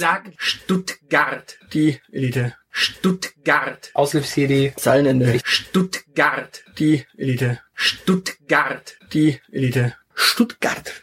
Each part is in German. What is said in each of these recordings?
Sag Stuttgart. Die Elite. Stuttgart. Aushilfs-CD. Zeilenende. Stuttgart. Die Elite. Stuttgart. Die Elite. Stuttgart.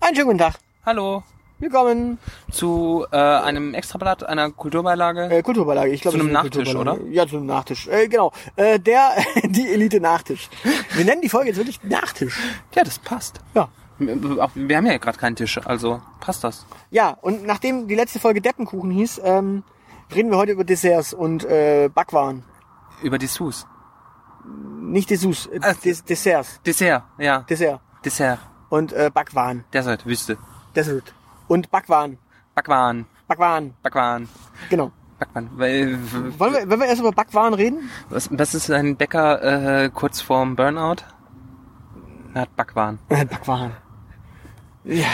Einen schönen guten Tag. Hallo. Willkommen. Zu äh, einem Extrablatt, einer Kulturbeilage. Äh, Kulturbeilage. Ich glaube, Zu einem Nachtisch, Kulturbeilage. Ja, zu einem Nachtisch. Äh, genau. Äh, der, die Elite Nachtisch. Wir nennen die Folge jetzt wirklich Nachtisch. ja, das passt. Ja. Wir, haben ja gerade keinen Tisch, also passt das. Ja, und nachdem die letzte Folge Deppenkuchen hieß, ähm, reden wir heute über Desserts und äh, Backwaren. Über Dessous. Nicht Dessous, äh, Des Desserts. Dessert, ja. Dessert. Dessert. Und äh, Backwaren. Dessert, Wüste. Dessert. Und Backwaren. Backwaren. Backwaren. Backwaren. Genau. Backwaren. Weil, Wollen wir, wollen wir erst über Backwaren reden? was, was ist ein Bäcker äh, kurz vorm Burnout? Er hat Backwaren. Backwaren. Ja.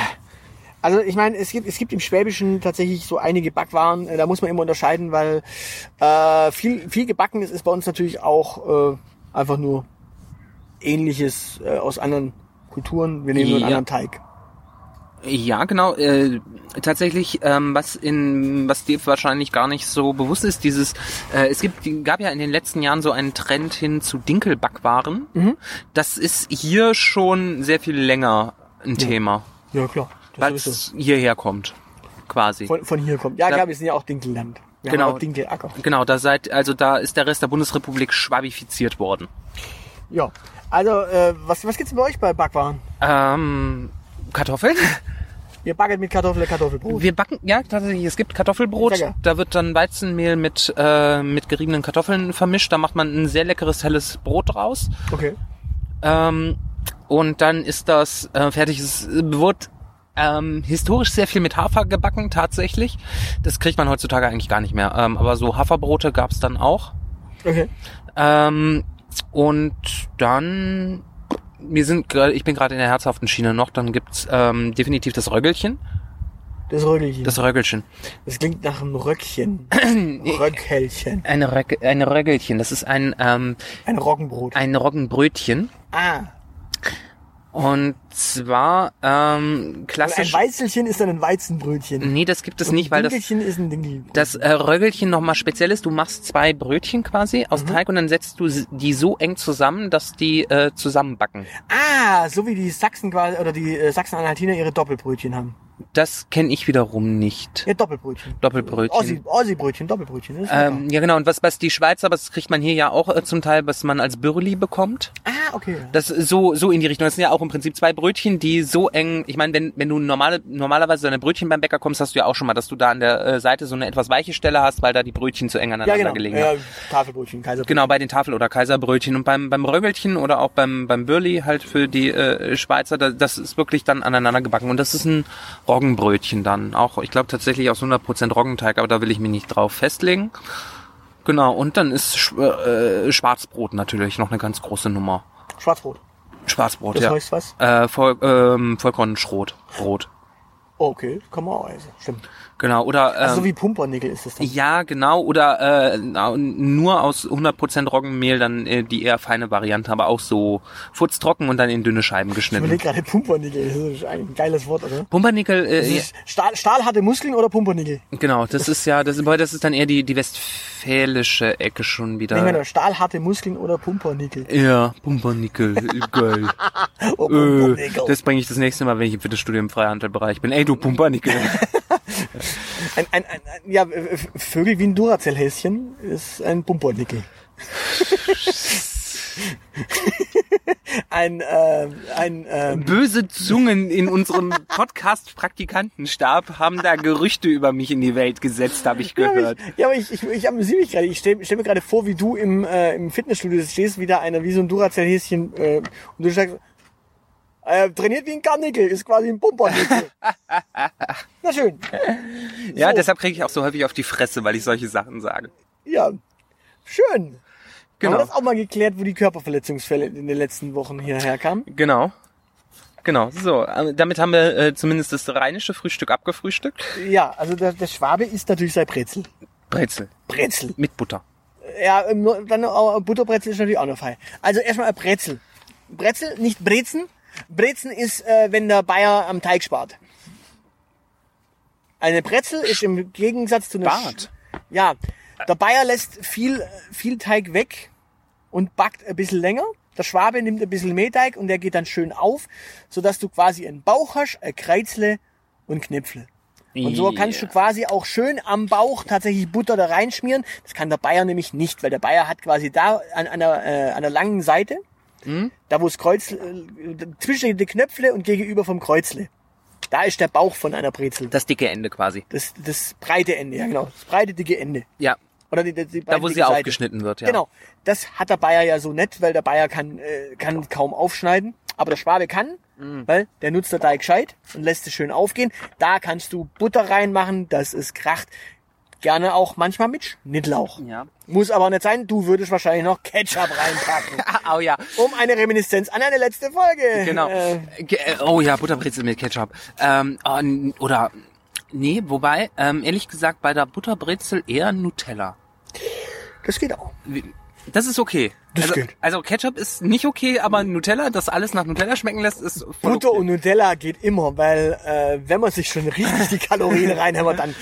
Also ich meine, es gibt, es gibt im Schwäbischen tatsächlich so einige Backwaren, äh, da muss man immer unterscheiden, weil äh, viel, viel Gebackenes ist bei uns natürlich auch äh, einfach nur ähnliches äh, aus anderen Kulturen. Wir nehmen nur einen Ja. anderen Teig. Ja, genau. Äh, tatsächlich, ähm, was in was dir wahrscheinlich gar nicht so bewusst ist, dieses, äh, es gibt, gab ja in den letzten Jahren so einen Trend hin zu Dinkelbackwaren. Mhm. Das ist hier schon sehr viel länger ein Thema, Ja, klar. Weil es hierher kommt, quasi. von, von hier kommt. Ja, Da- klar, wir sind ja auch Dinkelland. Wir Genau. auch Dinkelacker. Genau, da seid, also da ist der Rest der Bundesrepublik schwabifiziert worden. Ja. Also, äh, was, was gibt's bei euch bei Backwaren? Ähm, Kartoffeln? Ihr backet mit Kartoffel, Kartoffelbrot. Wir backen, ja, tatsächlich, es gibt Kartoffelbrot. Geil. Da wird dann Weizenmehl mit, äh, mit geriebenen Kartoffeln vermischt. Da macht man ein sehr leckeres, helles Brot draus. Okay. Ähm, und dann ist das äh, fertig. Es wird ähm, historisch sehr viel mit Hafer gebacken, tatsächlich. Das kriegt man heutzutage eigentlich gar nicht mehr. Ähm, aber so Haferbrote gab's dann auch. Okay. Ähm, und dann, wir sind, ich bin gerade in der herzhaften Schiene noch. Dann gibt's ähm, definitiv das Röggelchen. Das Röggelchen. Das Röggelchen. Das klingt nach einem Röckchen. Röckhälchen. Eine, Röck, eine Röggelchen. Das ist ein ähm, Ein Roggenbrot. ein Roggenbrötchen. ah. Und zwar ähm, Und ein klassisch. Weizelchen ist dann ein Weizenbrötchen. Nee, das gibt es Und nicht, weil das Dinkelchen ist ein Dinkelbrot. das äh, Röggelchen nochmal speziell ist. Du machst zwei Brötchen quasi Mhm. aus Teig und dann setzt du die so eng zusammen, dass die äh, zusammenbacken. ah, so wie die Sachsen quasi, oder die äh, Sachsen-Anhaltiner ihre Doppelbrötchen haben. Das kenne ich wiederum nicht. Ja, Doppelbrötchen. Doppelbrötchen. Ossi, Ossi-Brötchen, Doppelbrötchen. Ist. Ähm, ja genau, und was, was die Schweizer, was kriegt man hier ja auch äh, zum Teil, was man als Bürli bekommt. ah, okay. Das ist so, so in die Richtung. Das sind ja auch im Prinzip zwei Brötchen, die so eng, ich meine, wenn, wenn du normale, normalerweise deine Brötchen beim Bäcker kommst, hast du ja auch schon mal, dass du da an der äh, Seite so eine etwas weiche Stelle hast, weil da die Brötchen zu eng ja, aneinander genau. gelegen Ja, haben. Tafelbrötchen, Kaiserbrötchen. Genau, bei den Tafel- oder Kaiserbrötchen und beim, beim Röggelchen oder auch beim, beim Bürli halt für die äh, Schweizer, da, das ist wirklich dann aneinander gebacken und das ist ein Roggenbrötchen dann. Auch, ich glaube tatsächlich aus 100% Roggenteig, aber da will ich mich nicht drauf festlegen. Genau, und dann ist äh, Schwarzbrot natürlich noch eine ganz große Nummer. Schwarzbrot. Schwarzbrot, Das ja. heißt was? Äh, Voll, ähm, Vollkornschrot. Rot. Oh, okay, kann man auch essen. Stimmt. Genau, oder ähm, Also so wie Pumpernickel ist das dann. ja, genau, oder äh, nur aus 100% Roggenmehl dann äh, die eher feine Variante, aber auch so furztrocken und dann in dünne Scheiben Ich geschnitten. überlege gerade Pumpernickel. Das ist ein geiles Wort, oder? Pumpernickel, Das äh, ist Stahl, Stahl hatte Muskeln oder Pumpernickel? genau, das ist ja, das, aber das ist dann eher die, die westfälische Ecke schon wieder. Nehmen wir da Stahl hatte Muskeln oder Pumpernickel? ja, Pumpernickel, geil. Oh, Äh, Pumpernickel. das bringe ich das nächste Mal, wenn ich im Fitnessstudio im Freihandelbereich bin. Ey, du Pumpernickel. Ein, ein, ein, ja, Vögel wie ein Duracell-Häschen ist ein Pumpernickel. ein, äh, ein, äh, Böse Zungen in unserem Podcast-Praktikantenstab haben da Gerüchte über mich in die Welt gesetzt, habe ich ja, aber gehört. ich, ja, aber ich, ich, ich amüsiere mich gerade. Ich stelle stell mir gerade vor, wie du im, äh, im Fitnessstudio stehst, wieder einer wie so ein Duracell-Häschen äh, und du sagst, äh, trainiert wie ein Karnickel, ist quasi ein Pumpernickel. Schön. Ja, So. deshalb kriege ich auch so häufig auf die Fresse, weil ich solche Sachen sage. Ja, schön. Haben wir Genau. das auch mal geklärt, wo die Körperverletzungsfälle in den letzten Wochen hierher kamen? Genau. Genau, so. äh, Damit haben wir äh, zumindest das rheinische Frühstück abgefrühstückt. Ja, also der, der Schwabe isst natürlich sein Brezel. Brezel. Brezel. Mit Butter. Ja, ähm, dann auch Butterbrezel ist natürlich auch noch fein. Also erstmal ein Brezel. Brezel, nicht Brezen, Brezen ist, äh, wenn der Bayer am Teig spart. Eine Brezel ist im Gegensatz zu einer... Spart? Sch- Ja, der Bayer lässt viel, viel Teig weg und backt ein bisschen länger. Der Schwabe nimmt ein bisschen mehr Teig und der geht dann schön auf, sodass du quasi einen Bauch hast, ein Kreuzle und Knäpfle. Und so kannst du quasi auch schön am Bauch tatsächlich Butter da reinschmieren. Das kann der Bayer nämlich nicht, weil der Bayer hat quasi da an einer, äh, an der langen Seite, da wo das Kreuz, äh, zwischen die Knöpfle und gegenüber vom Kreuzle. Da ist der Bauch von einer Brezel. Das dicke Ende quasi. Das, das breite Ende, ja genau. Das breite, dicke Ende. Ja. Oder die, die, die Da, wo sie Seite. aufgeschnitten wird, ja. Genau. Das hat der Bayer ja so nett, weil der Bayer kann, äh, kann kaum aufschneiden. Aber der Schwabe kann, Mhm. weil der nutzt der Teig gescheit und lässt es schön aufgehen. Da kannst du Butter reinmachen, dass es kracht. Gerne auch manchmal mit Schnittlauch. Ja. Muss aber nicht sein. Du würdest wahrscheinlich noch Ketchup reinpacken. Oh ja. um eine Reminiszenz an eine letzte Folge. Genau. Äh, äh, oh ja, Butterbrezel mit Ketchup. Ähm, oh, oder nee, wobei ähm, ehrlich gesagt bei der Butterbrezel eher Nutella. das geht auch. Das ist okay. Das also, geht. also Ketchup ist nicht okay, aber Nutella, das alles nach Nutella schmecken lässt, ist voll Butter okay. und Nutella geht immer, weil äh, wenn man sich schon richtig die Kalorien reinhämmert, dann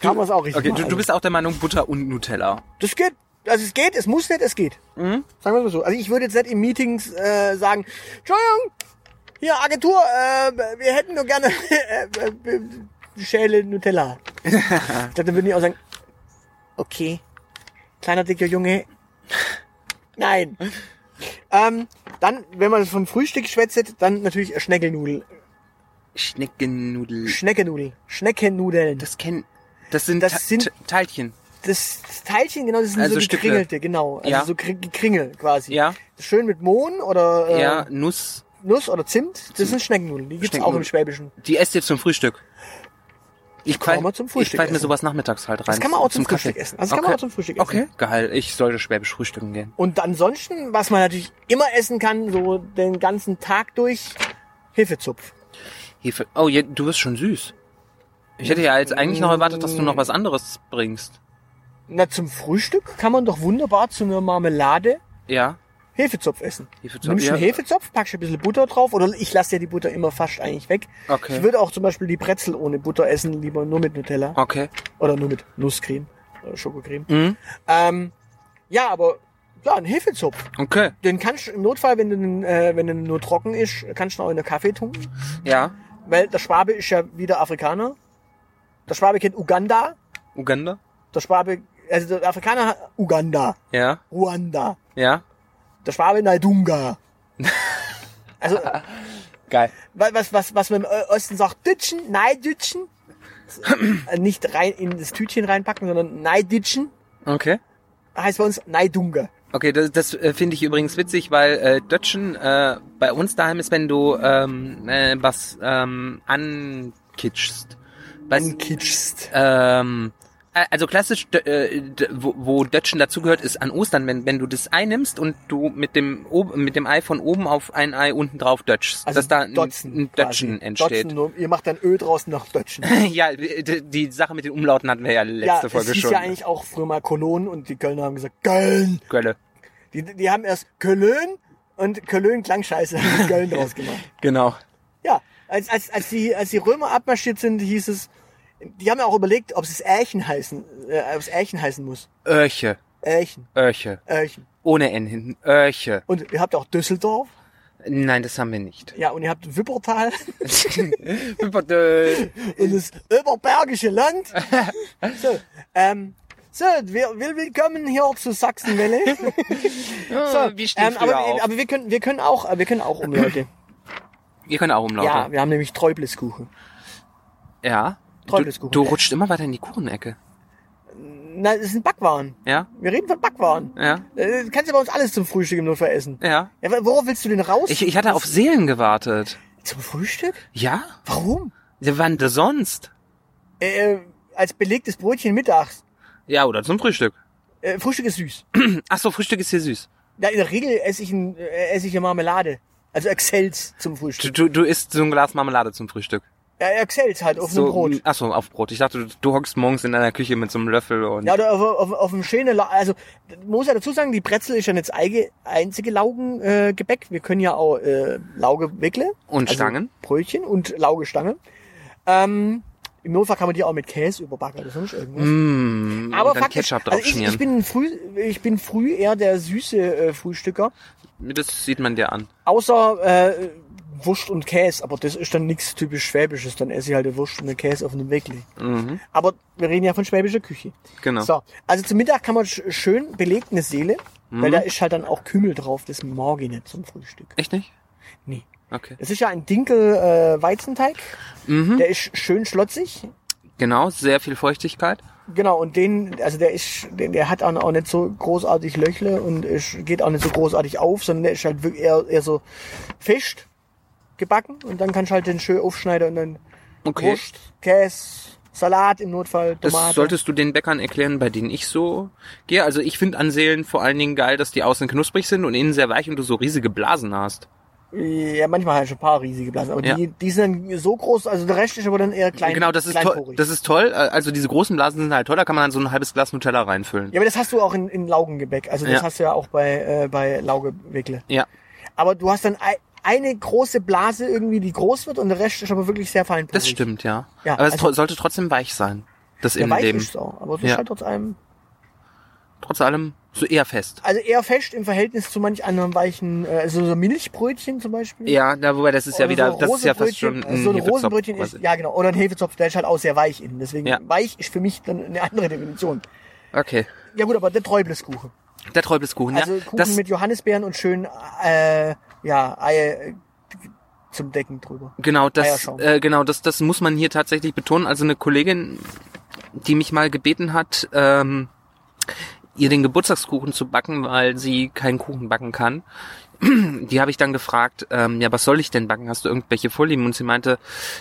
kann man es auch richtig Okay, du, machen. du bist auch der Meinung Butter und Nutella. Das geht. Also es geht, es muss nicht, es geht. Mhm. Sagen wir mal so. Also ich würde jetzt nicht in Meetings äh, sagen, Entschuldigung, hier Agentur, äh, wir hätten nur gerne äh, äh, Schäle Nutella. ich glaube, dann würden die auch sagen, okay, kleiner dicker Junge, nein. ähm, dann, wenn man von Frühstück schwätzt, dann natürlich Schneckelnudel. Schneckennudel. Schneckennudel. Schneckennudeln. Das kennen. Das sind, Das sind- Teilchen. Das Teilchen, genau, das sind Also so gekringelte, genau. Also Ja. so Kri- Kringel quasi. Ja. Schön mit Mohn oder äh, Ja, Nuss. Nuss oder Zimt. Das sind Schneckennudeln. Die gibt's auch im. Schwäbischen. Die esst ihr zum Frühstück. Ich kann man zum Ich Frühstück pfeif mir sowas nachmittags halt rein. Das kann man auch zum, Kaffee. Frühstück essen. Also das kann man auch zum Frühstück essen. Okay, geil. Ich sollte schwäbisch frühstücken gehen. Und ansonsten, was man natürlich immer essen kann, so den ganzen Tag durch, Hefezupf. Hefe. Oh, je, du bist schon süß. Ich hätte ja jetzt eigentlich noch erwartet, dass du noch was anderes bringst. Na, zum Frühstück kann man doch wunderbar zu einer Marmelade Ja. Hefezopf essen. Hefezopf, Nimmst einen ja. Hefezopf, packst ein bisschen Butter drauf oder ich lasse ja die Butter immer fast eigentlich weg. Okay. Ich würde auch zum Beispiel die Brezel ohne Butter essen, lieber nur mit Nutella. Okay. Oder nur mit Nusscreme oder Schokocreme. Mhm. Ähm, ja, aber ja, ein Hefezopf. Okay. Den kannst du im Notfall, wenn du äh, wenn der nur trocken ist, kannst du auch in der Kaffee tunken. Ja. Weil der Schwabe ist ja wieder Afrikaner. Der Schwabe kennt Uganda. Uganda? Der Schwabe, also der Afrikaner hat Uganda. Ja. Ruanda. Ja. Der Schwabe Naidunga. Also, Geil. was, was, was, was man im Osten sagt, Dütschen, Neidütschen. Äh, Nicht rein in das Tütchen reinpacken, sondern Neidütschen. Okay. Heißt bei uns Neidunga. Okay, das, das äh, finde ich übrigens witzig, weil äh, Dötschen äh, bei uns daheim ist, wenn du ähm, äh, was ähm, ankitschst. Ankitschst. ähm, äh, also klassisch, äh, wo, wo Dötschen dazugehört, ist an Ostern, wenn, wenn du das Ei nimmst und du mit dem, mit dem Ei von oben auf ein Ei unten drauf dötschst, dass da ein, Dotzen ein. Dötschen entsteht. Dotzen, nur, ihr macht dann Öl draußen nach Dötschen. ja, die, die Sache mit den Umlauten hatten wir ja letzte ja, Folge schon. ja eigentlich auch früher mal Cologne und die Kölner haben gesagt, Köln. Gölle. Die, die haben erst Köln und Köln klang scheiße, Köln draus gemacht. Genau. Ja, als, als, als, die, als die Römer abmarschiert sind, hieß es, die haben ja auch überlegt, ob es Ärchen heißen, äh, ob es Ärchen heißen muss. Öhrche. Ärchen, Öhrche. Ärchen. Ohne N hinten. Öhrche. Und ihr habt auch Düsseldorf. Nein, das haben wir nicht. Ja, und ihr habt Wippertal Bitte. und das Überbergische Land. So, ähm, so, wir, wir willkommen hier zu Sachsenwelle. So, wir stehen ähm, aber, aber wir können, wir können auch, wir können auch Umlaute. Ihr könnt auch umlauten. ja, wir haben nämlich Träubleskuchen. Ja. Du, Träubleskuchen. du rutscht immer weiter in die Kuchenecke. Na, das sind Backwaren. Ja? Wir reden von Backwaren. Ja? Äh, kannst du bei uns alles zum Frühstück im Notfall essen. Ja. Ja, worauf willst du denn raus? Ich, ich hatte auf Seelen gewartet. Zum Frühstück? Ja? Warum? Ja, Wann denn sonst? Äh, als belegtes Brötchen mittags. Ja, oder zum Frühstück. Äh, Frühstück ist süß. Ach so, Frühstück ist hier süß. Ja, in der Regel esse ich, ein, äh, esse ich eine Marmelade. Also Excels zum Du, Frühstück. du, du isst so ein Glas Marmelade zum Frühstück. Ja, er zählt halt auf so, dem Brot. Ach so, auf Brot. Ich dachte, du, du hockst morgens in deiner Küche mit so einem Löffel und Ja, oder auf, auf, auf dem schönen, La also muss ja dazu sagen, die Brezel ist ja nicht das eige, einzige Laugengebäck. Äh, Gebäck. Wir können ja auch äh, Laugewickle. Und also Stangen. Brötchen und Laugestange. Ähm, Im Notfall kann man die auch mit Käse überbacken oder sonst irgendwas. Mm, Aber und dann faktisch, Ketchup also drauf ich, schmieren. ich, bin früh, ich bin früh eher der süße äh, Frühstücker. Das sieht man dir an. Außer äh, Wurst und Käse, aber das ist dann nichts typisch Schwäbisches. Dann esse ich halt eine Wurst und eine Käse auf einem Weckli. Mhm, Aber wir reden ja von schwäbischer Küche. genau. So, also zum Mittag kann man sch- schön belegt eine Seele, Mhm. weil da ist halt dann auch Kümmel drauf. Das mag ich nicht zum Frühstück. Echt nicht? Nee. Okay. Das ist ja ein Dinkel-Weizenteig. Mhm. Der ist schön schlotzig. Genau, sehr viel Feuchtigkeit. Genau, und den, also der ist, der, der hat auch nicht so großartig Löchle und ist, geht auch nicht so großartig auf, sondern der ist halt wirklich eher, eher so fest gebacken und dann kannst du halt den schön aufschneiden und dann Okay. Wurst, Käse, Salat im Notfall, Das Tomate. solltest du den Bäckern erklären, bei denen ich so gehe. Also ich finde an Seelen vor allen Dingen geil, dass die außen knusprig sind und innen sehr weich und du so riesige Blasen hast. Ja, manchmal halt schon ein paar riesige Blasen, aber Ja. die, die sind dann so groß, also der Rest ist aber dann eher klein. genau, das ist toll. Das ist toll. Also diese großen Blasen sind halt toll. Da kann man dann so ein halbes Glas Nutella reinfüllen. ja, aber das hast du auch in, in Laugengebäck. Also das Ja. hast du ja auch bei, äh, bei Laugewickle. Ja. Aber du hast dann ei- eine große Blase irgendwie, die groß wird und der Rest ist aber wirklich sehr feinporig. Das stimmt, ja. Ja, Aber es also- tro- sollte trotzdem weich sein. Das Ja, weich Innenleben. ist auch, aber es Ja. ist halt trotz allem, Trotz allem so eher fest. also eher fest im Verhältnis zu manch anderem weichen, äh, also so Milchbrötchen zum Beispiel. Ja, da, wobei das ist ja wieder, so das ist ja fast schon Rosenbrötchen, also so ein Hefezopf Rosenbrötchen ist, quasi. ja genau, oder ein Hefezopf, der ist halt auch sehr weich innen. Deswegen Ja. weich ist für mich dann eine andere Definition. Okay. Ja gut, aber der Träubleskuchen. Der Träubleskuchen, Also ja. Kuchen Das, mit Johannisbeeren und schön, äh, ja, Eier äh, zum Decken drüber. Genau, das, äh, genau, das, das muss man hier tatsächlich betonen. Also eine Kollegin, die mich mal gebeten hat, ähm, ihr den Geburtstagskuchen zu backen, weil sie keinen Kuchen backen kann. Die habe ich dann gefragt, ähm, ja, was soll ich denn backen? Hast du irgendwelche Vorlieben? Und sie meinte,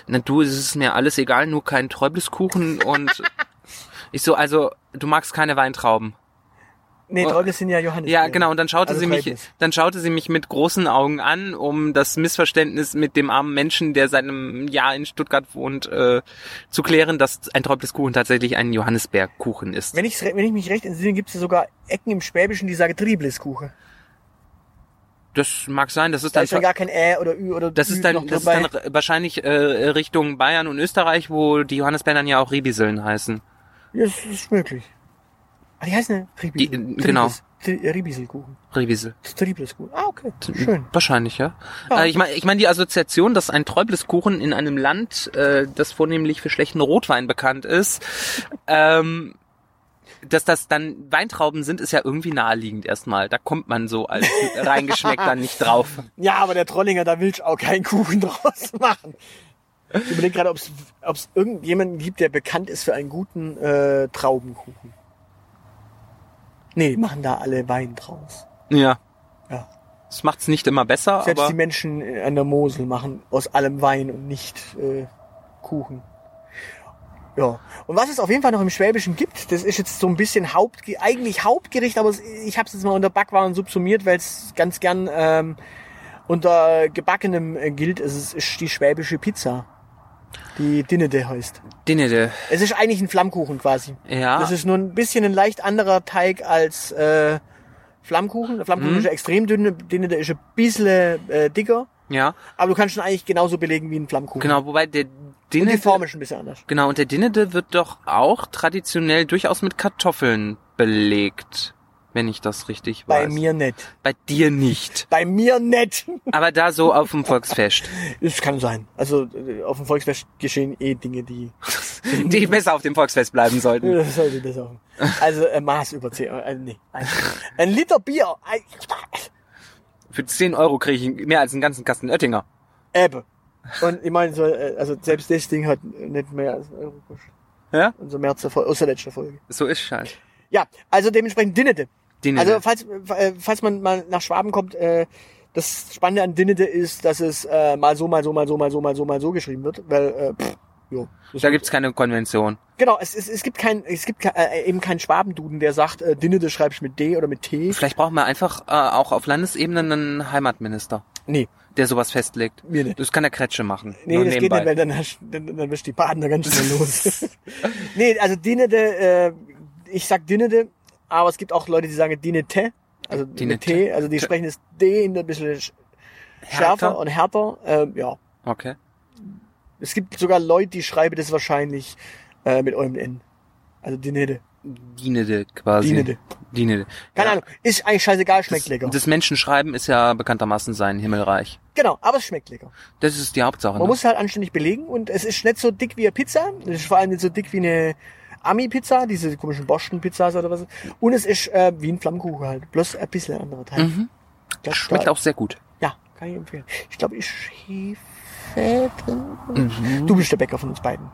na du, es ist mir alles egal, nur kein Träubleskuchen und ich so, also du magst keine Weintrauben. Nee, Oh. Träuble sind ja Johannisbeeren. Ja, genau. Und dann schaute Also sie mich, dann schaute sie mich mit großen Augen an, um das Missverständnis mit dem armen Menschen, der seit einem Jahr in Stuttgart wohnt, äh, zu klären, dass ein Träubleskuchen tatsächlich ein Johannisbeerkuchen ist. Wenn ich, wenn ich mich recht entsinne, gibt es ja sogar Ecken im Schwäbischen, die sagen Triebliskuchen. Das mag sein. Das ist Da dann, ist dann gar kein Ä oder Ü oder das Ü ist dann, das ist dann wahrscheinlich äh, Richtung Bayern und Österreich, wo die Johannisbeeren dann ja auch Ribiseln heißen. Ja, das ist möglich. Ah, die heißen ja Tribisel. Die- äh, genau. Ribiselkuchen. Ribisel. Triebliskuchen. Ah, okay. Schön. Wahrscheinlich, ja. Ja. Äh, ich meine, ich mein, die Assoziation, dass ein Träubleskuchen in einem Land, äh, das vornehmlich für schlechten Rotwein bekannt ist, ähm, dass das dann Weintrauben sind, ist ja irgendwie naheliegend erstmal. Da kommt man so als reingeschmeckt dann nicht drauf. Ja, aber der Trollinger, da willst du auch keinen Kuchen draus machen. Ich überlege gerade, ob es irgendjemanden gibt, der bekannt ist für einen guten äh, Traubenkuchen. Nee, machen da alle Wein draus. Ja. Ja. Das macht's nicht immer besser, Selbst aber die Menschen an der Mosel machen aus allem Wein und nicht äh, Kuchen. Ja. Und was es auf jeden Fall noch im Schwäbischen gibt, das ist jetzt so ein bisschen Haupt, eigentlich Hauptgericht, aber ich habe es jetzt mal unter Backwaren subsumiert, weil es ganz gern ähm, unter gebackenem äh, gilt. Es ist die schwäbische Pizza, die Dinnede heißt. Dinede. Es ist eigentlich ein Flammkuchen quasi. Ja. Das ist nur ein bisschen ein leicht anderer Teig als äh, Flammkuchen. Der Flammkuchen Mhm. ist ja extrem dünn, Dinnede ist ein bisschen äh, dicker. ja. Aber du kannst ihn eigentlich genauso belegen wie ein Flammkuchen. Genau, wobei der Und die Form ist ein bisschen anders. genau, und der Dinede wird doch auch traditionell durchaus mit Kartoffeln belegt. Wenn ich das richtig Bei weiß. mir nicht. Bei dir nicht. Bei mir nicht. Aber da so auf dem Volksfest. Das kann sein. Also äh, auf dem Volksfest geschehen eh Dinge, die Die besser auf dem Volksfest bleiben sollten. das sollte auch. Also äh, Maß über 10. Äh, nee. Ein, ein Liter Bier. Ein, Für 10 Euro kriege ich mehr als einen ganzen Kasten Oettinger. Ebbe. Und ich meine, so, äh, also selbst das Ding hat nicht mehr als einen Euro gekostet. Ja? Unser März aus der letzten Folge. So ist halt. Ja, also dementsprechend Dinnete. Dinede. Also falls, äh, falls man mal nach Schwaben kommt, äh, das Spannende an Dinnede ist, dass es äh, mal so, mal so, mal so, mal so, mal so, mal so geschrieben wird, weil äh, pff, jo, da gibt's keine Konvention. genau, es, es, es gibt kein, es gibt äh, eben keinen Schwabenduden, der sagt, äh, Dinnede schreibst mit D oder mit T. Vielleicht brauchen wir einfach äh, auch auf Landesebene einen Heimatminister. Nee, der sowas festlegt. Mir nicht. Das kann der Kretsche machen. nee, das geht nebenbei. nicht, weil dann, dann, dann wirst die Partner ganz schnell los. nee, also Dinete, äh, ich sag Dinete, aber es gibt auch Leute, die sagen Dinete. Also mit Dinete. T, also die sprechen das D in ein bisschen sch- schärfer Härter? und härter. Ähm, ja. Okay. Es gibt sogar Leute, die schreiben das wahrscheinlich äh, mit eurem N. Also Dinete. Dienede quasi. Dienede. Dienede. Keine Ja. Ahnung. Ist eigentlich scheißegal, schmeckt Das, lecker. das Menschenschreiben ist ja bekanntermaßen sein Himmelreich. genau, aber es schmeckt lecker. Das ist die Hauptsache. Man Ne? muss es halt anständig belegen und es ist nicht so dick wie eine Pizza. Es ist vor allem nicht so dick wie eine Ami-Pizza, diese komischen Boston-Pizzas oder was. Und es ist äh, wie ein Flammkuchen halt. Bloß ein bisschen anderer Teig. Mhm. Das Schmeckt auch sehr gut. Ja, kann ich empfehlen. Ich glaube, ich Hefe drin. Du bist der Bäcker von uns beiden.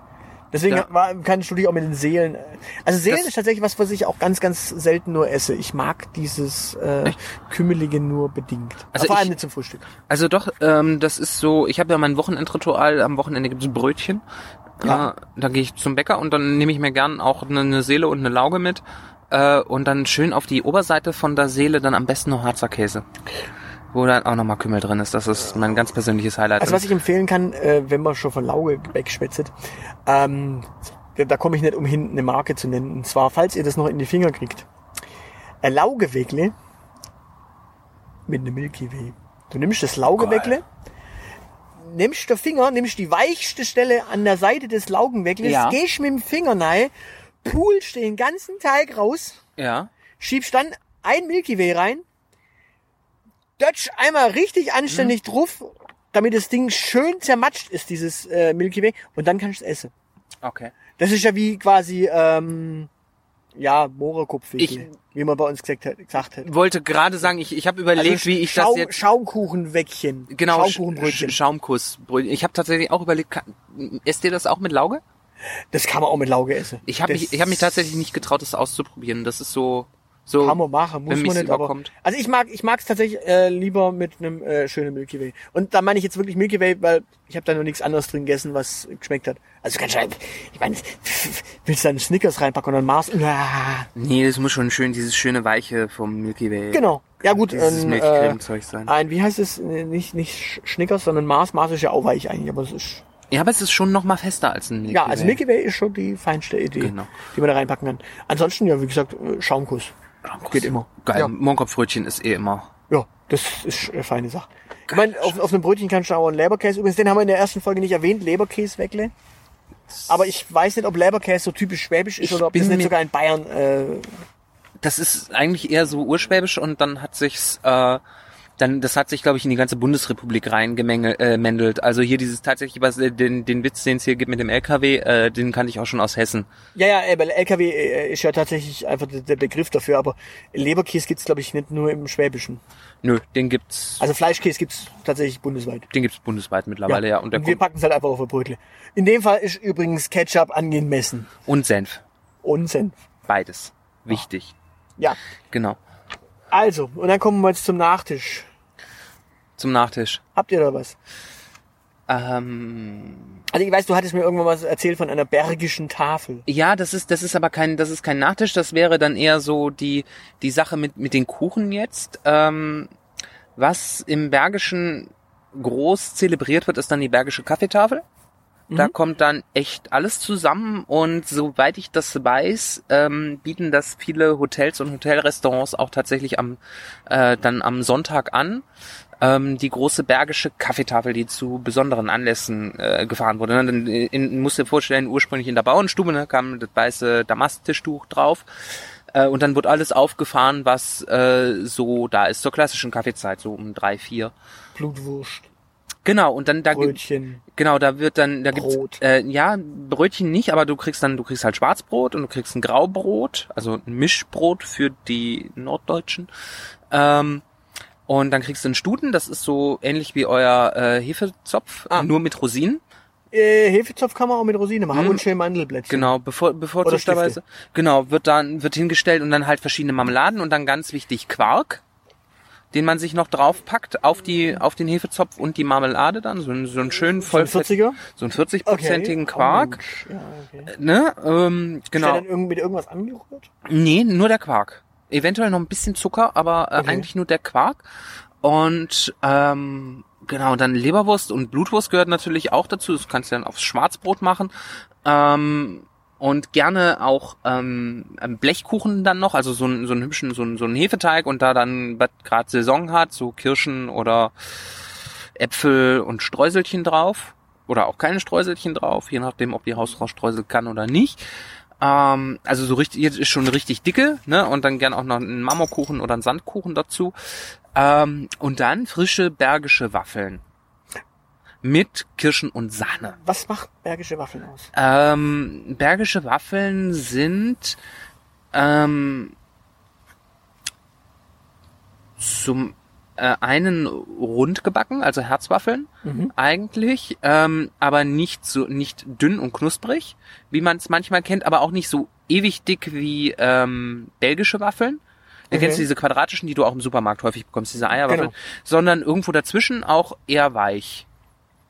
Deswegen Mhm. Ja. war, kannst du dich auch mit den Seelen. äh, Also Seelen Das- ist tatsächlich was, was ich auch ganz, ganz selten nur esse. Ich mag dieses äh, Kümmelige nur bedingt. Also Vor allem ich- nicht zum Frühstück. Also doch, ähm, das ist so, ich habe ja mein Wochenendritual, am Wochenende gibt's ein Brötchen. Ja. Äh, da gehe ich zum Bäcker und dann nehme ich mir gern auch eine, eine Seele und eine Lauge mit. Äh, und dann schön auf die Oberseite von der Seele dann am besten noch Harzer Käse. Wo dann auch nochmal Kümmel drin ist. Das ist mein ganz persönliches Highlight. Also was ich empfehlen kann, äh, wenn man schon von Lauge wegschwätzet, ähm, da, komme ich nicht umhin, eine Marke zu nennen. Und zwar, falls ihr das noch in die Finger kriegt. Ein Laugeweckle mit einem Milky Way. Du nimmst das Laugeweckle, nimmst den Finger, nimmst die weichste Stelle an der Seite des Laugenweckles, Ja. gehst mit dem Finger rein, pulst den ganzen Teig raus, ja. schiebst dann ein Milky Way rein, dötsch einmal richtig anständig Mhm. drauf, damit das Ding schön zermatscht ist, dieses äh, Milky Way, und dann kannst du es essen. Okay. Das ist ja wie quasi, ähm, ja, Mohrenkopfwickel, Ich- wie man bei uns gesagt hat. Gesagt hat. Wollte gerade sagen, ich, ich habe überlegt, Also wie ich Schaum, das jetzt Schaumkuchenwäckchen. genau Sch- Schaumkuchenbrötchen. Sch- Schaumkussbrötchen. Ich habe tatsächlich auch überlegt, kann, esst ihr das auch mit Lauge? Das kann man auch mit Lauge essen. Ich habe mich, ich habe mich tatsächlich nicht getraut, das auszuprobieren. Das ist so so Kann man machen, muss man nicht, aber, also ich mag, ich mag's tatsächlich äh, lieber mit einem äh, schönen Milky Way. Und da meine ich jetzt wirklich Milky Way, weil ich habe da noch nichts anderes drin gegessen, was geschmeckt hat. Also ganz schön, ich meine, willst du da einen Snickers reinpacken und dann Mars? Ah, Nee, das muss schon schön dieses schöne weiche vom Milky Way. genau. Ja gut, ein, äh, Milchcreme-Zeug sein. ein, wie heißt es? Äh, Nicht, nicht Snickers, sondern Mars. Mars ist ja auch weich eigentlich, aber es ist, Ja, aber es ist schon noch mal fester als ein Milky ja, also Way. Milky Way ist schon die feinste Idee, Genau. die man da reinpacken kann. Ansonsten, ja, wie gesagt, äh, Schaumkuss. Geht immer. Geil, Ja. Mohrenkopfbrötchen ist eh immer. Ja, das ist eine feine Sache. Ich meine, auf, auf einem Brötchen kannst du auch einen Leberkäse. Übrigens, den haben wir in der ersten Folge nicht erwähnt, Leberkäse-Weckle. Aber ich weiß nicht, ob Leberkäse so typisch schwäbisch ist Ich oder ob das nicht sogar in Bayern. Äh, Das ist eigentlich eher so urschwäbisch und dann hat sich's äh, dann das hat sich glaube ich in die ganze Bundesrepublik reingemendelt. Äh, also hier dieses tatsächlich was äh, den den Witz den es hier gibt mit dem LKW, äh, den kannte ich auch schon aus Hessen. ja, ja, äh, weil LKW äh, ist ja tatsächlich einfach der, Begriff dafür. Aber Leberkäse gibt's glaube ich, nicht nur im Schwäbischen. Nö, den gibt's Also Fleischkäse gibt's tatsächlich bundesweit. den gibt's bundesweit mittlerweile ja, und der und wir es halt einfach auf ein Brötle. In dem Fall ist übrigens Ketchup angemessen. und Senf, Und Senf. beides wichtig. Ja. Genau. Also, und dann kommen wir jetzt zum Nachtisch. Zum Nachtisch. Habt ihr da was? Ähm, Also ich weiß, du hattest mir irgendwann was erzählt von einer bergischen Tafel. Ja, das ist, das ist aber kein, das ist kein Nachtisch, das wäre dann eher so die, die Sache mit, mit den Kuchen jetzt. Ähm, was im Bergischen groß zelebriert wird, ist dann die Bergische Kaffeetafel. Da kommt dann echt alles zusammen und soweit ich das weiß, ähm, bieten das viele Hotels und Hotelrestaurants auch tatsächlich am äh, dann am Sonntag an. Ähm, die große bergische Kaffeetafel, die zu besonderen Anlässen äh, gefahren wurde. Ne? Dann, äh, in, musst dir vorstellen, ursprünglich in der Bauernstube ne, kam das weiße Damasttischtuch drauf. Äh, und dann wird alles aufgefahren, was äh, so da ist, zur klassischen Kaffeezeit, so um drei, vier. Blutwurst, Genau, und dann da gibt Brötchen. Genau, da wird dann, da Brot. gibt's äh, ja Brötchen nicht, aber du kriegst dann, du kriegst halt Schwarzbrot und du kriegst ein Graubrot, also ein Mischbrot für die Norddeutschen. Ähm, und dann kriegst du einen Stuten, das ist so ähnlich wie euer äh, Hefezopf, Ah. nur mit Rosinen. Äh, Hefezopf kann man auch mit Rosine machen Mhm. und schön Mandelblättchen. Genau, bevor, bevorzugterweise. Genau, wird dann, wird hingestellt und dann halt verschiedene Marmeladen und dann ganz wichtig Quark, den man sich noch draufpackt auf die, auf den Hefezopf und die Marmelade dann, so, einen- so einen schönen So ein voll 40er? so einen 40-prozentigen Okay. Quark. Oh, ja, okay. Ne? Ähm, Ist genau. der dann irgend- mit irgendwas angerührt? Nee, nur der Quark. Eventuell noch ein bisschen Zucker, aber äh, Okay. eigentlich nur der Quark. Und ähm, genau, dann Leberwurst und Blutwurst gehört natürlich auch dazu. Das kannst du dann aufs Schwarzbrot machen. Ähm, und gerne auch ähm, Blechkuchen dann noch, also so einen, so einen hübschen, so einen, so einen Hefeteig und da dann, was gerade Saison hat, so Kirschen oder Äpfel und Streuselchen drauf. Oder auch keine Streuselchen drauf, je nachdem, ob die Hausfrau Streusel kann oder nicht. Ähm, also so richtig, jetzt ist schon richtig dicke, ne? Und dann gern auch noch einen Marmorkuchen oder einen Sandkuchen dazu. Ähm, und dann frische bergische Waffeln. Mit Kirschen und Sahne. Was macht bergische Waffeln aus? Ähm, bergische Waffeln sind ähm, zum äh, einen rund gebacken, also Herzwaffeln Mhm. eigentlich, ähm, aber nicht so nicht dünn und knusprig, wie man es manchmal kennt, aber auch nicht so ewig dick wie ähm, belgische Waffeln. Du Okay. kennst diese quadratischen, die du auch im Supermarkt häufig bekommst, diese Eierwaffeln, Genau. sondern irgendwo dazwischen auch eher weich.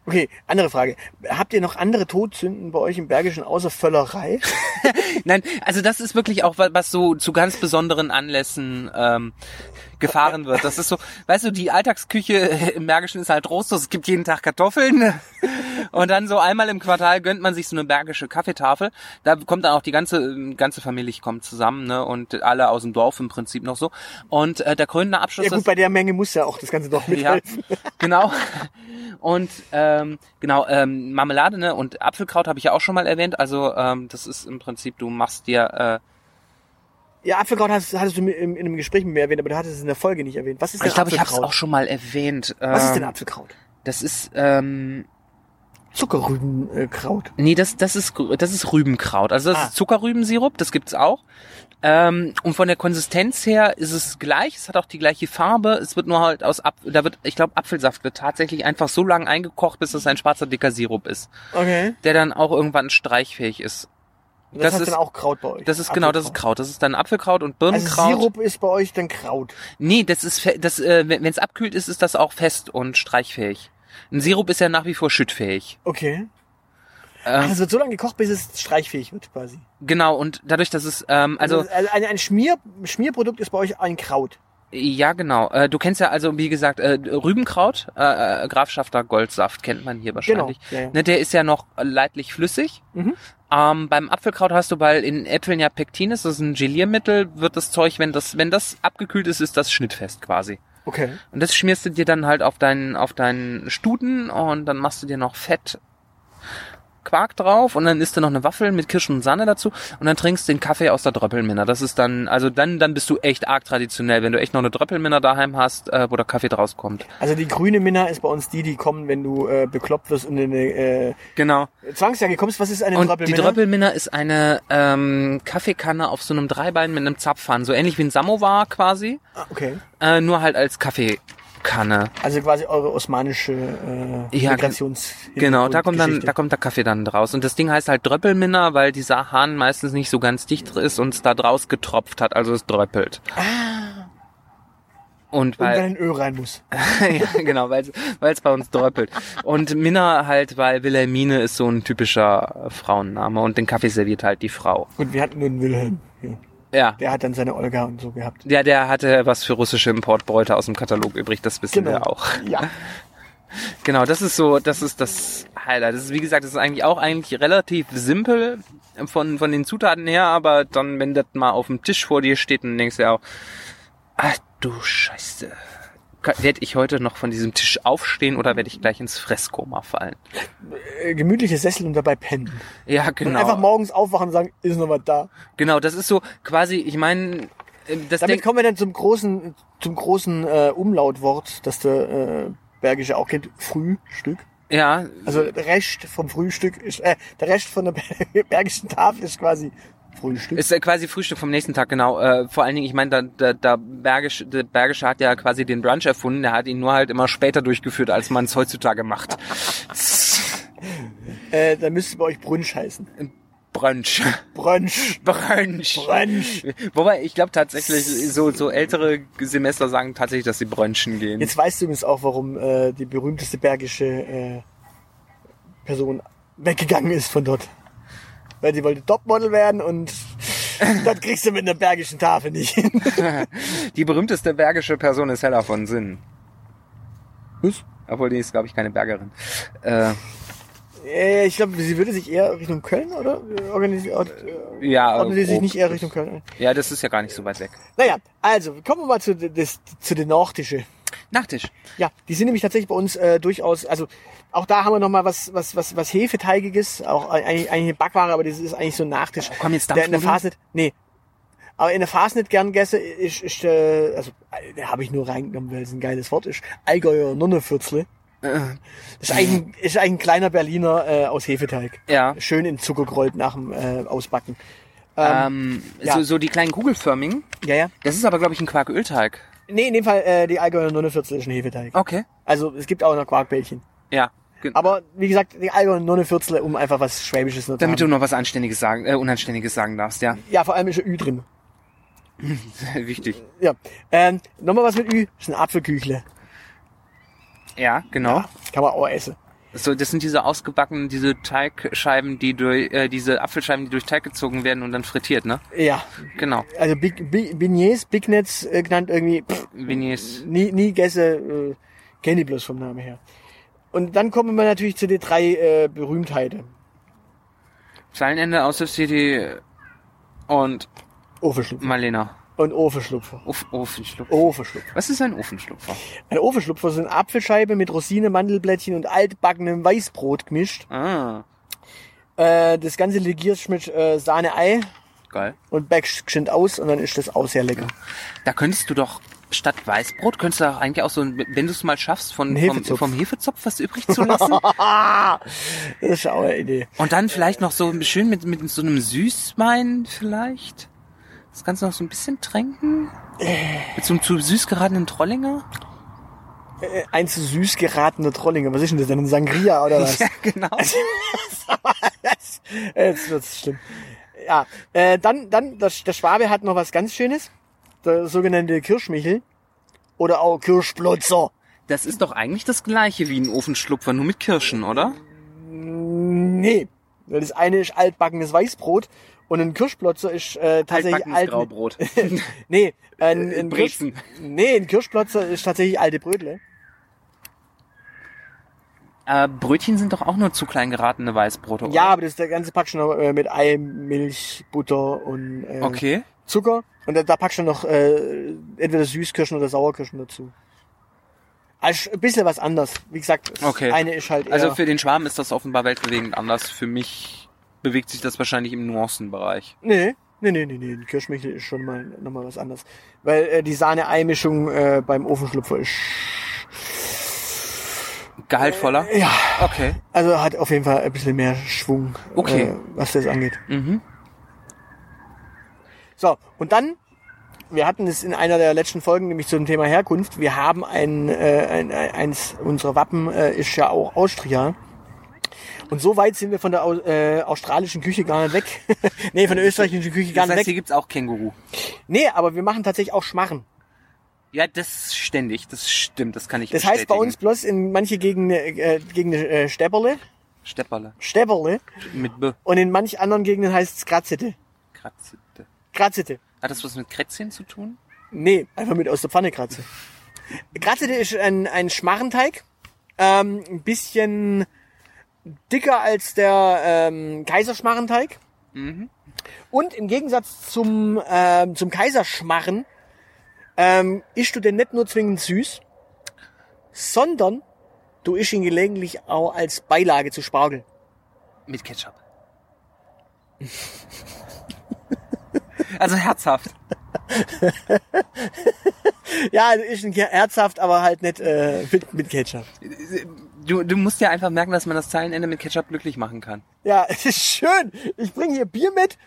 Okay, andere Frage. Habt ihr noch andere Todsünden bei euch im Bergischen außer Völlerei? Nein, also das ist wirklich auch wa- was so zu ganz besonderen Anlässen ähm, gefahren wird. Das ist so, weißt du, die Alltagsküche im Bergischen ist halt Rostos, es gibt jeden Tag Kartoffeln und dann so einmal im Quartal gönnt man sich so eine bergische Kaffeetafel. Da kommt dann auch die ganze ganze Familie kommt zusammen, ne, und alle aus dem Dorf im Prinzip noch so. Und äh, der krönende Abschluss Ja gut, bei der Menge muss ja auch das Ganze ja, mithelfen. genau. Und ähm, genau, ähm, Marmelade ne? und Apfelkraut habe ich ja auch schon mal erwähnt. Also ähm, das ist im Prinzip, du machst dir äh, Ja, Apfelkraut hast, hattest du in, in einem Gespräch mit mir erwähnt, aber du hattest es in der Folge nicht erwähnt. Was ist denn Ich glaube, ich habe es Apfelkraut? auch schon mal erwähnt. Was ist denn Ähm, Apfelkraut? Das ist ähm, Zuckerrübenkraut. nee, das das ist das ist Rübenkraut. Also das Ah. ist Zuckerrübensirup, das gibt's auch. Ähm, und von der Konsistenz her ist es gleich. Es hat auch die gleiche Farbe. Es wird nur halt aus Ap da wird, ich glaube, Apfelsaft wird tatsächlich einfach so lange eingekocht, bis es ein schwarzer dicker Sirup ist, Okay. der dann auch irgendwann streichfähig ist. Das, Das heißt ist- dann auch Kraut bei euch. Das ist genau, das ist Kraut. Das ist dann Apfelkraut und Also Birnenkraut. Sirup ist bei euch dann Kraut. Nee, das ist das äh, wenn es abkühlt ist, ist das auch fest und streichfähig. Ein Sirup ist ja nach wie vor schüttfähig. Okay. Ähm, Also es wird so lange gekocht, bis es streichfähig wird quasi. genau und dadurch, dass es ähm, also Also, ein, ein Schmier, Schmierprodukt ist bei euch ein Kraut. ja genau. Äh, du kennst ja also wie gesagt äh, Rübenkraut, äh, äh, Grafschafter Goldsaft kennt man hier wahrscheinlich. Genau, ja, ja. Ne, der ist ja noch leidlich flüssig. Mhm. Ähm, beim Apfelkraut hast du, weil in Äpfeln ja Pektin ist, das ist ein Geliermittel, wird das Zeug, wenn das wenn das abgekühlt ist, ist das schnittfest quasi. Okay. Und das schmierst du dir dann halt auf deinen, auf deinen Stuten und dann machst du dir noch Fett Quark drauf und dann isst du noch eine Waffel mit Kirschen und Sahne dazu und dann trinkst du den Kaffee aus der Dröppelminner. Das ist dann, also dann, dann bist du echt arg traditionell, wenn du echt noch eine Dröppelminner daheim hast, äh, wo der Kaffee draus kommt. Also die grüne Minna ist bei uns die, die kommen, wenn du äh, bekloppt wirst und in eine äh, Genau. Zwangsjacke kommst. Was ist eine Und die Dröppelminna? Ist eine ähm, Kaffeekanne auf so einem Dreibein mit einem Zapfhahn, so ähnlich wie ein Samovar quasi, Ah, Okay. äh, nur halt als Kaffeekanne. Also quasi eure osmanische äh, Ja, Migrations Genau, da kommt dann, Geschichte. da kommt der Kaffee dann draus. Und das Ding heißt halt Dröppelminner, weil dieser Hahn meistens nicht so ganz dicht ist und es da draus getropft hat, also es dröppelt. Und und weil, dann in Öl rein muss. ja, genau, weil es bei uns dröppelt. Und Minna halt, weil Wilhelmine ist so ein typischer Frauenname und den Kaffee serviert halt die Frau. Und wir hatten nur einen Wilhelm. Ja. Ja. Der hat dann seine Olga und so gehabt. Der, der hatte was für russische Importbräute aus dem Katalog übrig, das wissen wir auch. Ja. Genau, das ist so, das ist das Highlight. Das ist, wie gesagt, das ist eigentlich auch eigentlich relativ simpel von, von den Zutaten her, aber dann, wenn das mal auf dem Tisch vor dir steht, dann denkst du ja auch, ach du Scheiße. Werde ich heute noch von diesem Tisch aufstehen oder werde ich gleich ins Fresskoma fallen? Äh, gemütliche Sessel und dabei pennen. Ja, Und genau. einfach morgens aufwachen und sagen, ist noch was da. Genau, das ist so quasi, ich meine, äh, das Damit kommen wir dann zum großen, zum großen äh, Umlautwort, das der äh, Bergische auch kennt, Frühstück. ja, Also der Rest vom Frühstück ist, äh, der Rest von der Bergischen Tafel ist quasi Frühstück. Ist äh, quasi Frühstück vom nächsten Tag, genau. Äh, vor allen Dingen, ich meine, da, da, da Bergisch, der Bergische hat ja quasi den Brunch erfunden, der hat ihn nur halt immer später durchgeführt, als man es heutzutage macht. äh, da müsste bei euch Brunch heißen. Brunch. Brunch. Brunch. Brunch. Wobei, ich glaube tatsächlich, so, so ältere Semester sagen tatsächlich, dass sie brunchen gehen. Jetzt weißt du übrigens auch, warum äh, die berühmteste bergische äh, Person weggegangen ist von dort. Weil sie wollte Topmodel werden und das kriegst du mit einer bergischen Tafel nicht hin. Die berühmteste bergische Person ist Hella von Sinn. Was? Obwohl, die ist, glaube ich, keine Bergerin. Äh, Äh, ich glaube, sie würde sich eher Richtung Köln, oder? Organisiert, äh, ja, sie sich grob. nicht eher Richtung Köln? Ja, das ist ja gar nicht so weit weg. Naja, also, kommen wir mal zu, de- des, zu den Nordische. Nachtisch. Ja, die sind nämlich tatsächlich bei uns äh, durchaus, also auch da haben wir nochmal was, was, was, was Hefeteigiges, auch eigentlich, eigentlich eine Backware, aber das ist eigentlich so ein Nachtisch. Komm, jetzt der in der? Fasnet, nee. Aber in der Fasnet gern gesse ist, ist äh, also äh, da habe ich nur reingenommen, weil es ein geiles Wort ist. Allgäuer Nonnefürzle. Äh, Das ist eigentlich, ein- ist eigentlich ein kleiner Berliner äh, aus Hefeteig. ja. Schön in Zucker gerollt nach dem äh, Ausbacken. Ähm, ja. so, so die kleinen kugelförmigen. Ja, ja. Das ist aber, glaube ich, ein Quarkölteig. Nee, in dem Fall äh, die Allgäuer Nonnefürzle ist ein Hefeteig. Okay. Also es gibt auch noch Quarkbällchen. Ja. Gen- Aber wie gesagt, die Allgäuer Nonnefürzle, um einfach was Schwäbisches zu Damit du haben. noch was Anständiges sagen, äh, Unanständiges sagen darfst, ja. Ja, vor allem ist ein Ü drin. Wichtig. Ja. Ähm, Nochmal was mit Ü, ist ein Apfelküchle. Ja, genau. Kann man auch essen. So, das sind diese ausgebackenen, diese Teigscheiben, die durch, äh, diese Apfelscheiben, die durch Teig gezogen werden und dann frittiert, ne? Ja. Genau. Also Big, Big, Beignets, Bignets äh, genannt irgendwie, pff, Beignets. nie, nie gesse, äh, kenne ich bloß vom Namen her. Und dann kommen wir natürlich zu den drei äh, Berühmtheiten. Zeilenende, Aushilfs-City und Ofenschlupfer. Marlena. Und Ofenschlupfer. Of Ofenschlupfer. Ofenschlupfer. Was ist ein Ofenschlupfer? Ein Ofenschlupfer sind Apfelscheibe mit Rosine, Mandelblättchen und altbackenem Weißbrot gemischt. Ah, Äh, das Ganze legierst mit äh, Sahne-Ei geil. und backst geschwind aus und dann ist das auch sehr lecker. Da könntest du doch statt Weißbrot, könntest du eigentlich auch so, wenn du es mal schaffst, von, Ein vom, Hefezopf. vom Hefezopf was übrig zu lassen. Das ist auch eine Idee. Und dann vielleicht noch so schön mit, mit so einem Süßwein vielleicht. Das Ganze noch so ein bisschen tränken. Mit so einem zu süß geratenen Trollinger. Äh, ein zu süß geratener Trollinger. Was ist denn das denn? Ein Sangria oder was? Ja, genau. das, jetzt wird's schlimm. Ja, äh, dann, dann, das, der Schwabe hat noch was ganz Schönes. Der sogenannte Kirschmichel. Oder auch Kirschplotzer. Das ist doch eigentlich das gleiche wie ein Ofenschlupfer, nur mit Kirschen, oder? Nee. Das eine ist altbackenes Weißbrot und ein Kirschplotzer ist äh, tatsächlich alt. Graubrot. nee, ein, ein Kirsch, nee, ein Kirschplotzer ist tatsächlich alte Brötle. Äh, Brötchen sind doch auch nur zu klein geratene Weißbrote, oder? Ja, aber das ist der ganze packst du noch äh, mit Ei, Milch, Butter und äh, Okay. Zucker. Und da, da packst du noch äh, entweder Süßkirschen oder Sauerkirschen dazu. Also ein bisschen was anders. Wie gesagt, das Okay. eine ist halt eher... Also für den Schwarm ist das offenbar weltbewegend anders. Für mich bewegt sich das wahrscheinlich im Nuancenbereich. nee, nee, nee, nee, nee. Ein Kirschmichel ist schon mal nochmal was anderes. Weil äh, die Sahne-Ei-Mischung äh, beim Ofenschlupfer ist... Gehaltvoller? Ja, Okay. also hat auf jeden Fall ein bisschen mehr Schwung, Okay. äh, was das angeht. Mhm. So, und dann, wir hatten es in einer der letzten Folgen, nämlich zum Thema Herkunft. Wir haben ein, äh, ein, ein eins unserer Wappen äh, ist ja auch Austria. Und so weit sind wir von der Au- äh, australischen Küche gar nicht weg. nee, von der österreichischen Küche gar Das heißt, nicht hier weg. gibt's auch Känguru. Nee, aber wir machen tatsächlich auch Schmarren. Ja, das ständig. Das stimmt. Das kann ich Das heißt bei bestätigen. uns bloß in manche Gegenden äh, Gegenden äh, Stepperle, Stepperle. Stepperle Mit B. und in manch anderen Gegenden heißt es Kratzete. Kratzete. Kratzete. Hat das was mit Krätzchen zu tun? Nee, einfach mit aus der Pfanne kratze. Kratzete ist ein, ein Schmarrenteig. Ähm, ein bisschen dicker als der ähm, Kaiserschmarrenteig. Mhm. Und im Gegensatz zum, ähm, zum Kaiserschmarren ähm, isst du den nicht nur zwingend süß, sondern du isst ihn gelegentlich auch als Beilage zu Spargel. Mit Ketchup. also herzhaft. Ja, also ist ein herzhaft, aber halt nicht äh, mit, mit Ketchup. Du, du musst dir einfach merken, dass man das Zeilenende mit Ketchup glücklich machen kann. Ja, es ist schön. Ich bringe hier Bier mit.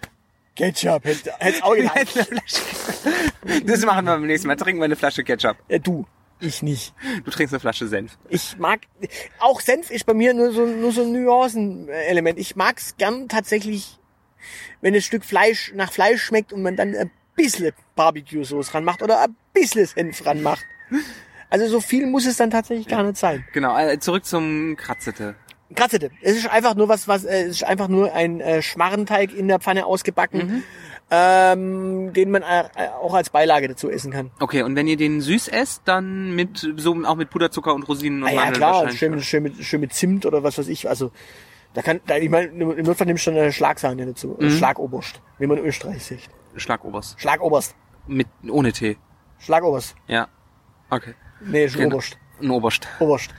Ketchup, hätte hätt's auch. Das machen wir beim nächsten Mal. Trinken wir eine Flasche Ketchup. Ja, du, ich nicht. Du trinkst eine Flasche Senf. Ich mag, auch Senf ist bei mir nur so, nur so ein Nuancenelement. Ich mag's gern tatsächlich, wenn ein Stück Fleisch nach Fleisch schmeckt und man dann ein bisschen Barbecue-Sauce ranmacht oder ein bisschen Senf ranmacht. Also so viel muss es dann tatsächlich gar nicht sein. Genau, äh, zurück zum Kratzete. Kratzete. Es ist einfach nur was, was, äh, es ist einfach nur ein äh, Schmarrenteig in der Pfanne ausgebacken. ähm, den man äh, auch als Beilage dazu essen kann. Okay, und wenn ihr den süß esst, dann mit so auch mit Puderzucker und Rosinen und Ah, ja, Mandeln klar, wahrscheinlich. schön mit, schön, mit, schön mit Zimt oder was weiß ich. Also, da kann, da, ich meine, im Notfall nimmst du eine Schlagsahne dazu. Mhm. Schlagoberst, wie man in Österreich sagt. Schlagoberst. Schlagoberst. Mit ohne Tee. Schlagoberst. Ja. Okay. Nee, schon Genau. Oberst. Ein Oberst. Oberst.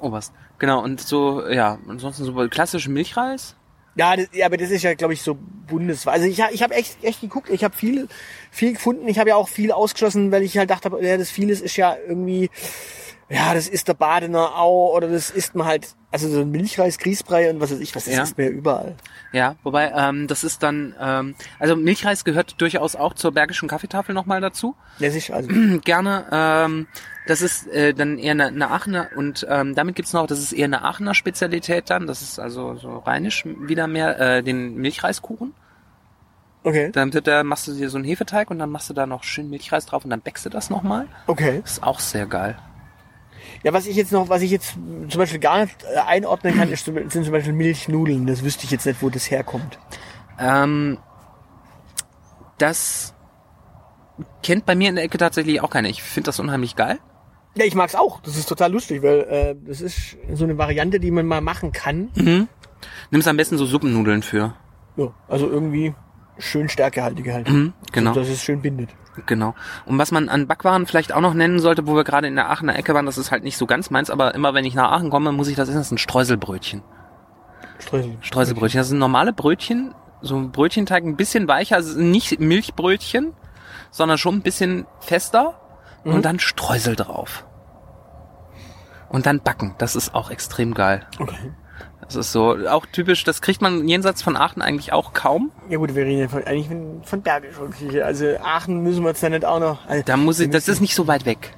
Oberst. Genau, und so, ja, ansonsten so klassischen Milchreis. Ja, das, ja, aber das ist ja, glaube ich, so bundesweit. Also ich, ich habe echt, echt geguckt, ich habe viel, viel gefunden. Ich habe ja auch viel ausgeschlossen, weil ich halt dachte, ja, das vieles ist ja irgendwie, ja, das ist der Badener Au oder das isst man halt, also so ein Milchreis, Grießbrei und was weiß ich, was das Ja. man ja überall. Ja, wobei, ähm, das ist dann, ähm, also Milchreis gehört durchaus auch zur bergischen Kaffeetafel nochmal dazu. Das ist also, Gerne, ähm, das ist äh, dann eher eine, eine Aachener und ähm, damit gibt's noch, das ist eher eine Aachener Spezialität dann, das ist also so rheinisch wieder mehr, äh, den Milchreiskuchen. okay, Dann wird da, machst du dir so einen Hefeteig und dann machst du da noch schön Milchreis drauf und dann backst du das nochmal. okay. Ist auch sehr geil. Ja, was ich jetzt noch, was ich jetzt zum Beispiel gar nicht äh, einordnen kann, ist, zum- sind zum Beispiel Milchnudeln. Das wüsste ich jetzt nicht, wo das herkommt. Ähm, das kennt bei mir in der Ecke tatsächlich auch keiner. Ich finde das unheimlich geil. Ja, ich mag's auch. Das ist total lustig, weil äh, das ist so eine Variante, die man mal machen kann. Nimmst am besten so Suppennudeln für. Ja, also irgendwie schön stärkehaltige halt. Mhm, genau. Dass es schön bindet. Genau. Und was man an Backwaren vielleicht auch noch nennen sollte, wo wir gerade in der Aachener Ecke waren, das ist halt nicht so ganz meins, aber immer wenn ich nach Aachen komme, muss ich das essen, das ist ein Streuselbrötchen. Streusel. Streuselbrötchen. Das sind normale Brötchen, so ein Brötchenteig ein bisschen weicher, also nicht Milchbrötchen, sondern schon ein bisschen fester und dann Streusel drauf. Und dann backen. Das ist auch extrem geil. Okay. Das ist so auch typisch, das kriegt man jenseits von Aachen eigentlich auch kaum. Ja gut, wir reden ja von, eigentlich von, von bergischer Küche. Also Aachen müssen wir jetzt ja nicht auch noch. Also, Da muss ich, das ist nicht so weit weg.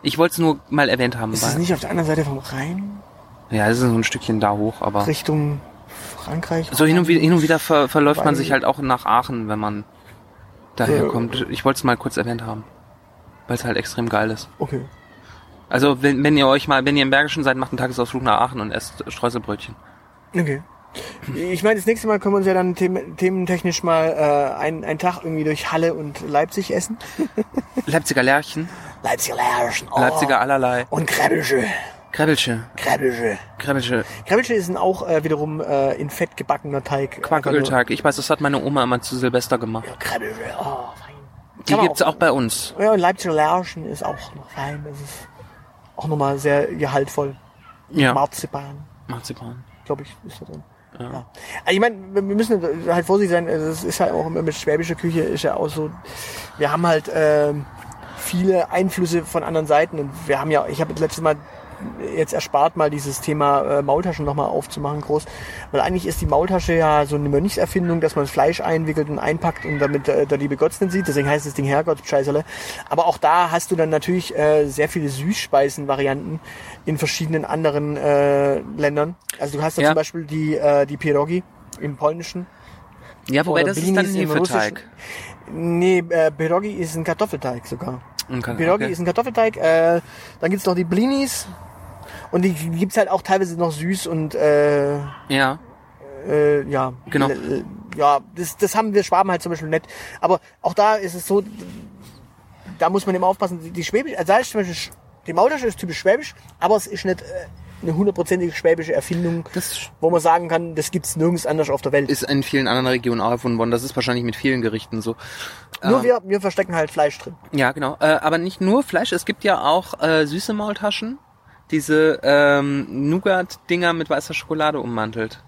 Ich wollte es nur mal erwähnt haben. Ist weil- nicht auf der anderen Seite vom Rhein? Ja, das ist so ein Stückchen da hoch, aber Richtung Frankreich? so hin und wieder, hin und wieder ver, verläuft man sich halt auch nach Aachen, wenn man daher kommt. Ich wollte es mal kurz erwähnt haben, weil es halt extrem geil ist. Okay. Also wenn, wenn ihr euch mal, wenn ihr im Bergischen seid, macht einen Tagesausflug nach Aachen und esst Streuselbrötchen. Okay. Ich meine, das nächste Mal können wir uns ja dann them thementechnisch mal äh, einen, einen Tag irgendwie durch Halle und Leipzig essen. Leipziger Lärchen, Leipziger Lärchen. Oh. Leipziger allerlei, Und Krebelsche. Krebbelsche, Krebelsche. Krebbelsche, Krebelsche sind auch äh, wiederum äh, in Fett gebackener Teig. Quackelteig. Ich weiß, das hat meine Oma immer zu Silvester gemacht. Ja, Krebelsche. Oh, fein. Die gibt's auch bei uns. Ja, und Leipziger Lärchen ist auch noch fein. Das ist auch nochmal sehr gehaltvoll. Ja, Marzipan, Marzipan. glaube ich, ist da drin. Ja. Also ich meine, wir müssen halt vorsichtig sein. Es ist halt auch immer mit schwäbischer Küche ist ja auch so. Wir haben halt ähm, viele Einflüsse von anderen Seiten und wir haben ja, ich habe das letzte Mal jetzt erspart, mal dieses Thema äh, Maultaschen nochmal aufzumachen, groß. Weil eigentlich ist die Maultasche ja so eine Mönchserfindung, dass man Fleisch einwickelt und einpackt und damit äh, der liebe Gott nicht sieht. Deswegen heißt das Ding Herrgott, Scheißerle. Aber auch da hast du dann natürlich äh, sehr viele Süßspeisen-Varianten in verschiedenen anderen äh, Ländern. Also du hast da Ja. zum Beispiel die, äh, die Pierogi im Polnischen. Ja, wobei das ist dann ein Blinis Hefeteig. Nee, äh, Pierogi ist ein Kartoffelteig sogar. Okay, Pierogi okay. ist ein Kartoffelteig. Äh, dann gibt's noch die Blinis. Und die gibt's halt auch teilweise noch süß und äh, Ja, äh, ja. Genau. L- Ja, das, das haben wir Schwaben halt zum Beispiel nicht. Aber auch da ist es so, da muss man immer aufpassen. Die, Schwäbisch, also da ist zum Beispiel, die Maultasche ist typisch schwäbisch, aber es ist nicht äh, eine hundertprozentige schwäbische Erfindung, das wo man sagen kann, das gibt's nirgends anders auf der Welt. ist in vielen anderen Regionen auch erfunden worden. Das ist wahrscheinlich mit vielen Gerichten so. Nur ähm, wir, wir verstecken halt Fleisch drin. Ja, genau. Äh, aber nicht nur Fleisch, es gibt ja auch äh, süße Maultaschen. Diese ähm, Nougat-Dinger mit weißer Schokolade ummantelt.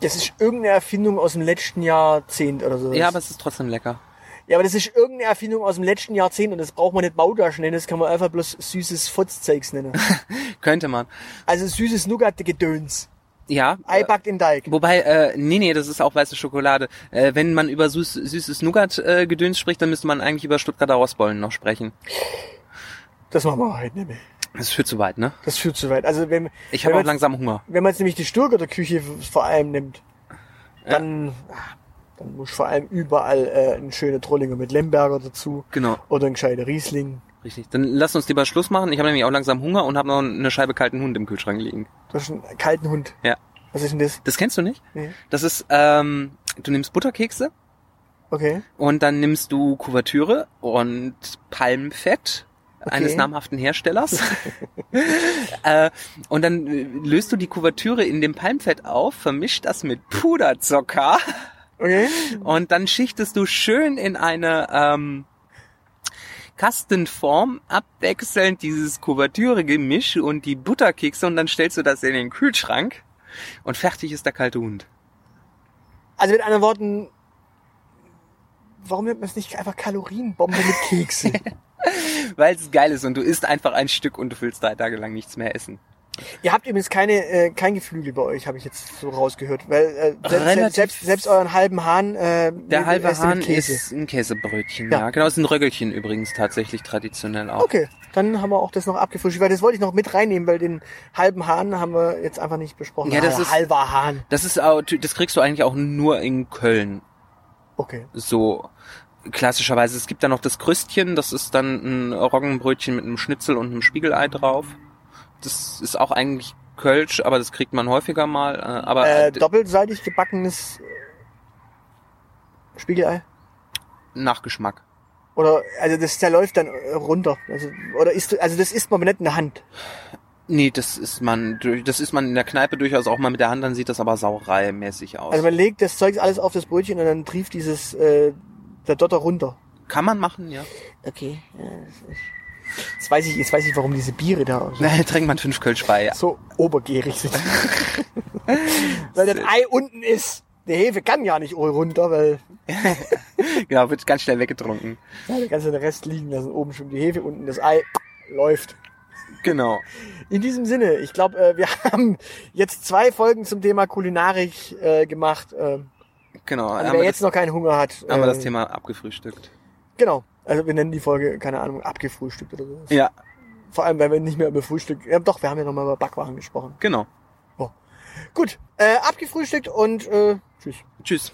Das ist irgendeine Erfindung aus dem letzten Jahrzehnt oder so. Ja, aber es ist trotzdem lecker. ja, aber das ist irgendeine Erfindung aus dem letzten Jahrzehnt und das braucht man nicht Maultaschen nennen, das kann man einfach bloß süßes Fotzzeugs nennen. Könnte man. Also süßes Nougat-Gedöns. Ja. Ei backt in Teig. Wobei, äh, nee, nee, das ist auch weiße Schokolade. Äh, wenn man über süß, süßes Nougat-Gedöns spricht, dann müsste man eigentlich über Stuttgarter Rostbollen noch sprechen. Das machen wir heute nicht mehr. Das führt zu weit, ne? Das führt zu weit. Also wenn, Ich habe auch langsam Hunger. Wenn man jetzt nämlich die Stuttgarter Küche vor allem nimmt, dann, ah, dann muss vor allem überall äh, ein schöner Trollinger mit Lemberger dazu. Genau. Oder ein gescheiter Riesling. Richtig. Dann lass uns lieber Schluss machen. Ich habe nämlich auch langsam Hunger und habe noch eine Scheibe kalten Hund im Kühlschrank liegen. Das ist ein kalten Hund. Ja. Was ist denn das? Das kennst du nicht? Nee. Das ist, ähm, du nimmst Butterkekse, Okay. Und dann nimmst du Kuvertüre und Palmfett eines namhaften Herstellers. äh, und dann äh, löst du die Kuvertüre in dem Palmfett auf, vermischt das mit Puderzucker Okay. und dann schichtest du schön in eine ähm, Kastenform abwechselnd dieses Kuvertüre-Gemisch und die Butterkekse und dann stellst du das in den Kühlschrank und fertig ist der kalte Hund. Also mit anderen Worten, warum nennt man es nicht einfach Kalorienbombe mit Kekse? Weil es geil ist und du isst einfach ein Stück und du willst drei Tage lang nichts mehr essen. Ihr habt übrigens keine, äh, kein Geflügel bei euch, habe ich jetzt so rausgehört. Weil äh, selbst, selbst, selbst euren halben Hahn. Äh, Der halbe Hahn Käse. ist ein Käsebrötchen, Ja. ja. Genau, ist ein Röggelchen übrigens tatsächlich traditionell auch. Okay, dann haben wir auch das noch abgefrischt, weil das wollte ich noch mit reinnehmen, weil den halben Hahn haben wir jetzt einfach nicht besprochen. Ja, das Ah, ist- halber Hahn. Das ist auch, das kriegst du eigentlich auch nur in Köln. Okay. So klassischerweise. Es gibt da noch das Krüstchen, das ist dann ein Roggenbrötchen mit einem Schnitzel und einem Spiegelei drauf. Das ist auch eigentlich Kölsch, aber das kriegt man häufiger mal. äh, Aber Äh, äh, doppelseitig gebackenes äh, Spiegelei. Nachgeschmack. Oder also das der läuft dann runter. Also oder ist also das isst man nicht in der Hand. Nee, das ist man, durch- das ist man in der Kneipe durchaus auch mal mit der Hand, dann sieht das aber sauereimäßig aus. Also man legt das Zeugs alles auf das Brötchen und dann trieft dieses äh, der Dotter runter. Kann man machen, ja. Okay. Ja, das ist- Jetzt weiß ich, jetzt weiß ich, warum diese Biere da so, Da trinkt man fünf Kölsch bei. so obergierig sind. weil das Ei unten ist. Der Hefe kann ja nicht runter, weil Genau, wird ganz schnell weggetrunken. ja, da kannst du den Rest liegen lassen. Oben schon die Hefe, unten das Ei läuft. Genau. In diesem Sinne, ich glaube, äh, wir haben jetzt zwei Folgen zum Thema Kulinarik äh, gemacht. Äh, Genau. also wer jetzt noch keinen Hunger hat, das, haben wir das äh, Thema abgefrühstückt. Genau. Also wir nennen die Folge, keine Ahnung, abgefrühstückt oder so. Ja, Vor allem, weil wir nicht mehr über Frühstück. Ja, doch, wir haben ja noch mal über Backwaren gesprochen. genau. Gut. Äh, abgefrühstückt und äh, tschüss. Tschüss.